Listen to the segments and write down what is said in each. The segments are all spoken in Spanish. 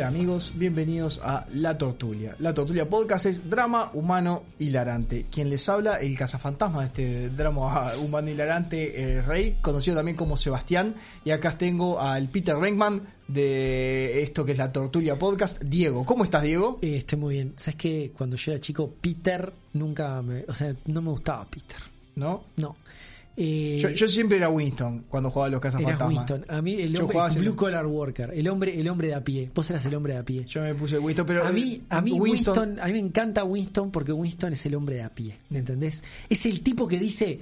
Hola amigos, bienvenidos a La Tortulia. La Tortulia Podcast es drama humano hilarante. Quien les habla, el cazafantasma de este drama humano hilarante, eh, Rey, conocido también como Sebastián. Y acá tengo al Peter Renkman de esto que es La Tortulia Podcast, Diego. ¿Cómo estás, Diego? Eh, estoy muy bien. ¿Sabes que Cuando yo era chico, Peter nunca me. O sea, no me gustaba Peter. ¿No? No. Eh, Yo, yo siempre era Winston cuando jugaba a los era cazafantasmas. Winston. A mí, el hombre, blue collar worker. El hombre, el hombre de a pie. Vos eras el hombre de a pie. Yo me puse Winston, pero A mí, a mí Winston, Winston, a mí me encanta Winston porque Winston es el hombre de a pie, ¿me entendés? Es el tipo que dice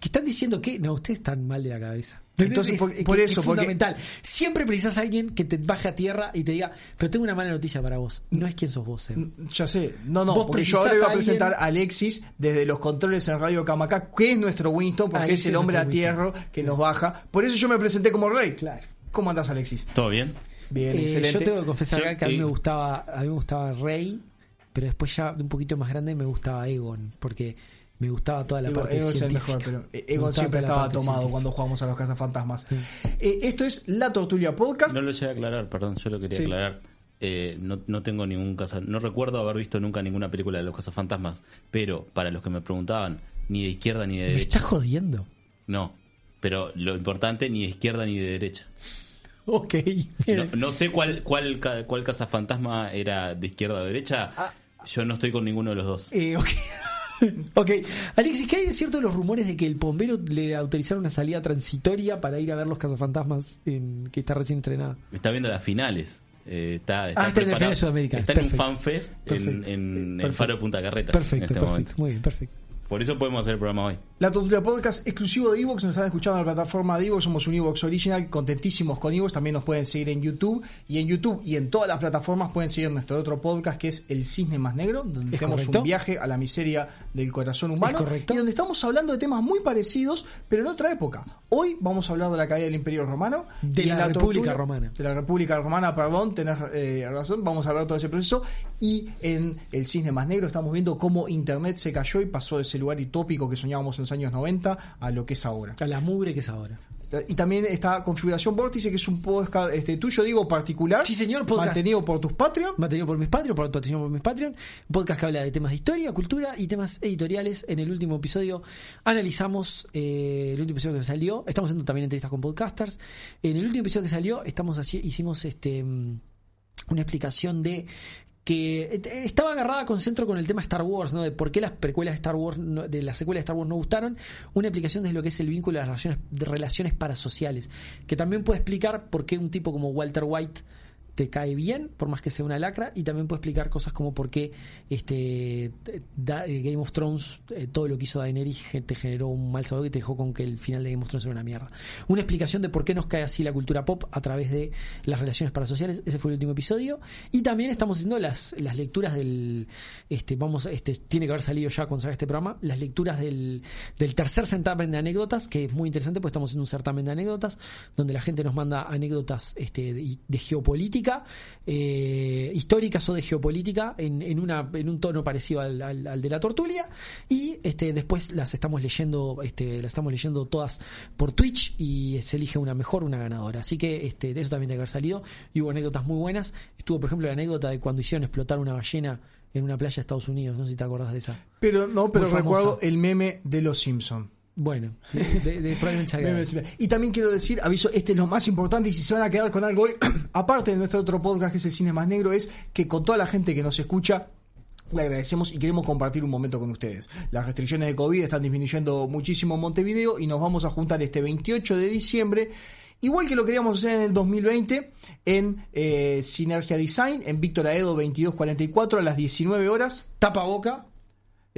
que están diciendo que no, ustedes están mal de la cabeza. Entonces, Es- por- es- por es eso, porque- fundamental. Siempre precisas a alguien que te baje a tierra y te diga, pero tengo una mala noticia para vos. No es quién sos vos, Seb. Ya sé, no, no, Vos porque yo ahora iba a a alguien- presentar a Alexis desde los controles en Radio Camacá, que es nuestro Winston, porque Alexis es el es hombre a tierra que nos baja. Por eso yo me presenté como rey. Claro. ¿Cómo andás, Alexis? ¿Todo bien? Bien, Eh, excelente. Yo tengo que confesar acá que a mí eh, me gustaba, a mí me gustaba Rey, pero después ya de un poquito más grande me gustaba Egon, porque me gustaba toda la Egon, parte Egon es el mejor, pero Me Egon siempre estaba tomado científica. cuando jugamos a los cazafantasmas. Eh, esto es La Tortulia Podcast. No lo llegué a aclarar, perdón, yo lo quería Sí. aclarar. Eh, no, no tengo ningún caza, no recuerdo haber visto nunca ninguna película de los cazafantasmas, pero para los que me preguntaban, ni de izquierda ni de Me derecha. estás jodiendo. No, pero lo importante, ni de izquierda ni de derecha. Ok. No, no sé cuál, cuál, ca- cuál cazafantasma era de izquierda o derecha. Ah. Yo no estoy con ninguno de los dos. Eh, ok. ok. Alexis, ¿qué hay de cierto de los rumores de que el bombero le autorizaron una salida transitoria para ir a ver los cazafantasmas en, que está recién estrenada? Está viendo las finales. Eh, está, está Ah, está en Sudamérica. Está en un fanfest en, el. Faro de Punta Carretas Perfecto, en este perfecto. momento. Muy bien, perfecto. Por eso podemos hacer el programa hoy. La Tortulia Podcast exclusivo de Evox, nos están escuchando en la plataforma de Evox, somos un Evox original, contentísimos con Evox, también nos pueden seguir en YouTube y en YouTube y en todas las plataformas pueden seguir nuestro otro podcast que es El Cisne Más Negro, donde Es tenemos correcto. un viaje a la miseria del corazón humano Es correcto. y donde estamos hablando de temas muy parecidos, pero en otra época. Hoy vamos a hablar de la caída del Imperio Romano. De la República Romana. De la República Romana, perdón, tenés eh, razón, vamos a hablar de todo ese proceso y en El Cisne Más Negro estamos viendo cómo Internet se cayó y pasó de ese lugar utópico que soñábamos en los años 90 a lo que es ahora. A la mugre que es ahora. Y también está Configuración Vórtice, que es un podcast este, tuyo, digo, particular. Sí, señor, podcast. Mantenido por tus Patreon. Mantenido por mis Patreon, por patrocinado por mis Patreon. Podcast que habla de temas de historia, cultura y temas editoriales. En el último episodio analizamos eh, el último episodio que salió. Estamos haciendo también entrevistas con podcasters. En el último episodio que salió, estamos así, hicimos este mm, una explicación de que eh, estaba agarrada con centro con el tema Star Wars, ¿no? De por qué las precuelas de Star Wars, no- de las secuelas de Star Wars no gustaron. Una explicación de lo que es el vínculo de las relaciones parasociales. Que también puede explicar por qué un tipo como Walter White te cae bien, por más que sea una lacra, y también puede explicar cosas como por qué este eh, Game of Thrones, eh, todo lo que hizo Daenerys te generó un mal sabor y te dejó con que el final de Game of Thrones era una mierda. Una explicación de por qué nos cae así la cultura pop a través de las relaciones parasociales, ese fue el último episodio. Y también estamos haciendo las, las lecturas del, este, vamos, este, tiene que haber salido ya salga este programa, las lecturas del, del tercer certamen de anécdotas, que es muy interesante, porque estamos haciendo un certamen de anécdotas, donde la gente nos manda anécdotas este, de geopolítica, eh, históricas o de geopolítica, en, en, una, en un tono parecido al, al- al de la tortulia, y este, después las estamos leyendo, este, las estamos leyendo todas por Twitch y se elige una mejor, una ganadora. Así que este, de eso también tiene que haber salido, y hubo anécdotas muy buenas. Estuvo, por ejemplo, la anécdota de cuando hicieron explotar una ballena en una playa de Estados Unidos, no sé si te acordás de esa. Pero no, pero recuerdo el meme de los Simpson. Bueno, sí, de-. Y también quiero decir, aviso, este es lo más importante y si se van a quedar con algo hoy, aparte de nuestro otro podcast que es el Cine Más Negro, es que con toda la gente que nos escucha, le agradecemos y queremos compartir un momento con ustedes. Las restricciones de COVID están disminuyendo muchísimo en Montevideo y nos vamos a juntar este 28 de diciembre. Igual que lo queríamos hacer en el 2020 en eh, Sinergia Design, en Víctor Aedo 2244 a las 19 horas. Tapa boca.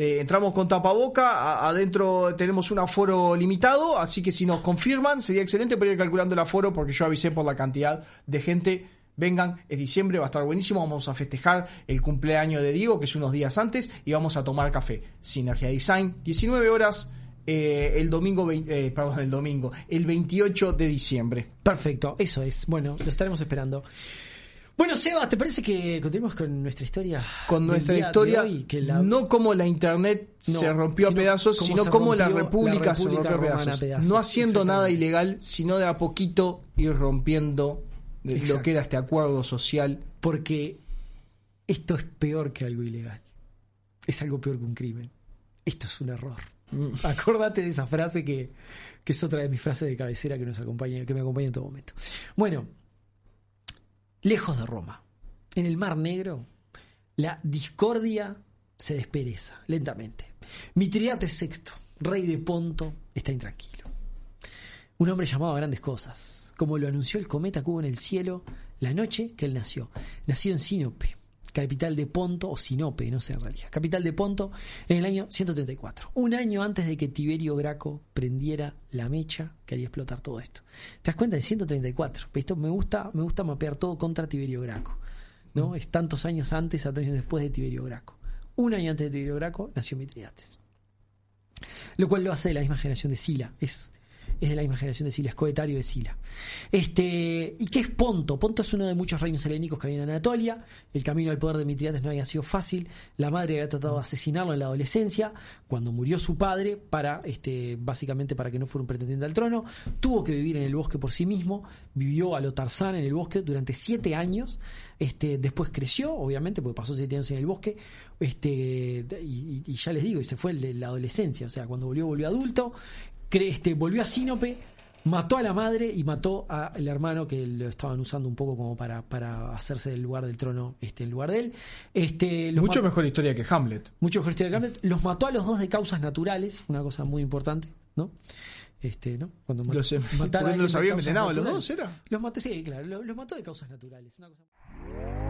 Eh, entramos con tapaboca, adentro tenemos un aforo limitado, así que si nos confirman sería excelente para ir calculando el aforo porque yo avisé por la cantidad de gente. Vengan, es diciembre, va a estar buenísimo, vamos a festejar el cumpleaños de Diego, que es unos días antes, y vamos a tomar café. Sinergia Design, 19 horas, eh, el domingo, eh, perdón, el domingo, el 28 de diciembre. Perfecto, eso es. Bueno, lo estaremos esperando. Bueno, Seba, ¿te parece que continuemos con nuestra historia? Con nuestra historia, hoy? Que la- no como la internet No, se rompió a pedazos, sino como la república, la se rompió a pedazos. No haciendo nada ilegal, sino de a poquito ir rompiendo de lo Exacto. que era este acuerdo social. Porque esto es peor que algo ilegal. Es algo peor que un crimen. Esto es un error. Mm. Acordate de esa frase que, que es otra de mis frases de cabecera que nos acompaña, que me acompaña en todo momento. Bueno, lejos de Roma, en el Mar Negro, la discordia se despereza lentamente. Mitridates VI, rey de Ponto, está intranquilo. Un hombre llamado a grandes cosas, como lo anunció el cometa que en el cielo la noche que él nació. Nació en Sinope, capital de Ponto, o Sinope, no sé en realidad, capital de Ponto, en el año 134, un año antes de que Tiberio Graco prendiera la mecha que haría explotar todo esto. ¿Te das cuenta? En 134. Esto me gusta, me gusta mapear todo contra Tiberio Graco. ¿no? Es tantos años antes, tantos años después de Tiberio Graco. Un año antes de Tiberio Graco nació Mitridates. Lo cual lo hace de la misma generación de Sila. Es, es de la misma generación de Sila, es coetario de Sila. Este, ¿Y qué es Ponto? Ponto es uno de muchos reinos helénicos que había en Anatolia. El camino al poder de Mitridates no había sido fácil. La madre había tratado de asesinarlo en la adolescencia, cuando murió su padre, para, este, básicamente para que no fuera un pretendiente al trono. Tuvo que vivir en el bosque por sí mismo. Vivió a lo Tarzán en el bosque durante siete años. Este, después creció, obviamente, porque pasó siete años en el bosque. Este, y, ya les digo, y se fue de la adolescencia. O sea, cuando volvió, volvió adulto. Este, volvió a Sinope, mató a la madre y mató al hermano que lo estaban usando un poco como para, para hacerse del lugar del trono este, en lugar de él. Este, los Mucho mejor historia que Hamlet. mucho mejor historia de Hamlet. Los mató a los dos de causas naturales, una cosa muy importante, ¿no? Este, ¿no? Cuando ma- Lo sé. matar a ¿Por qué no alguien los había envenenado a los dos, era? Los mató, sí, claro, los, los mató de causas naturales. Una cosa...